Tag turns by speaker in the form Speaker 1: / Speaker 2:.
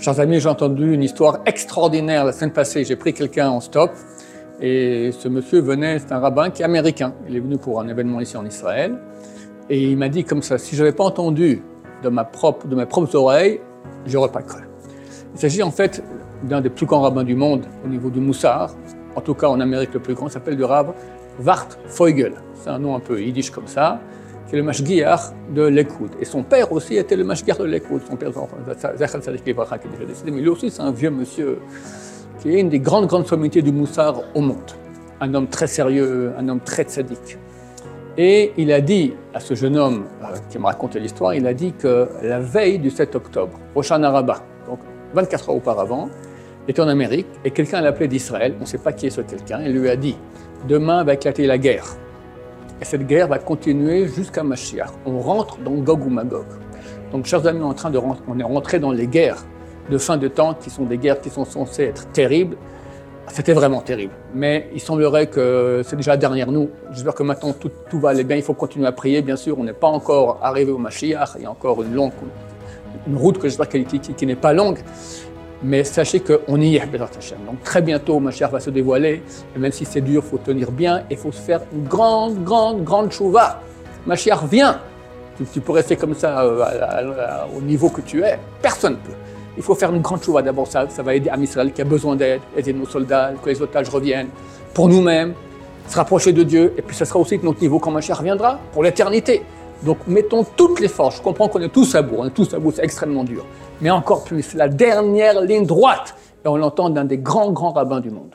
Speaker 1: Chers amis, j'ai entendu une histoire extraordinaire la semaine passée. J'ai pris quelqu'un en stop et ce monsieur venait, c'est un rabbin qui est américain. Il est venu pour un événement ici en Israël et il m'a dit comme ça si je n'avais pas entendu de, ma propre, de mes propres oreilles, j'aurais pas cru. Il s'agit en fait d'un des plus grands rabbins du monde au niveau du Moussard, en tout cas en Amérique le plus grand, s'appelle le Rav Wart Feugel. C'est un nom un peu yiddish comme ça qui est le mashgiach de l'Ekoud. Et son père aussi était le mashgiach de l'Ekoud. Son père, Zachal Sadik qui est déjà décédé, mais lui aussi c'est un vieux monsieur qui est une des grandes, grandes sommités du Moussard au monde. Un homme très sérieux, un homme très tzaddik. Et il a dit à ce jeune homme euh, qui me racontait l'histoire, il a dit que la veille du 7 octobre, Roshan Araba, donc 24 heures auparavant, était en Amérique et quelqu'un l'a appelé d'Israël, on ne sait pas qui est ce quelqu'un, et lui a dit Demain va éclater la guerre. Et cette guerre va continuer jusqu'à Mashiach. On rentre dans Gog ou Magog. Donc, chers amis, on est, en rentré dans les guerres de fin de temps qui sont des guerres qui sont censées être terribles. C'était vraiment terrible. Mais il semblerait que c'est déjà derrière nous. J'espère que maintenant tout, va aller bien. Il faut continuer à prier, bien sûr. On n'est pas encore arrivé au Mashiach. Il y a encore une longue route que j'espère qui, qui n'est pas longue. Mais sachez qu'on y est, Donc très bientôt, ma chère va se dévoiler. Et même si c'est dur, il faut tenir bien et il faut se faire une grande, grande, grande chouva. Ma chère, viens. Tu, tu, peux rester comme ça euh, au niveau que tu es. Personne ne peut. Il faut faire une grande chouva d'abord. Ça, ça va aider à Israël qui a besoin d'aide, aider nos soldats, que les otages reviennent. Pour nous-mêmes, se rapprocher de Dieu. Et puis ça sera aussi de notre niveau quand ma chère reviendra pour l'éternité. Donc mettons toutes les forces. Je comprends qu'on est tous à bout, on est tous à bout, c'est extrêmement dur. Mais encore plus, la dernière ligne droite. Et on l'entend d'un des grands, grands rabbins du monde.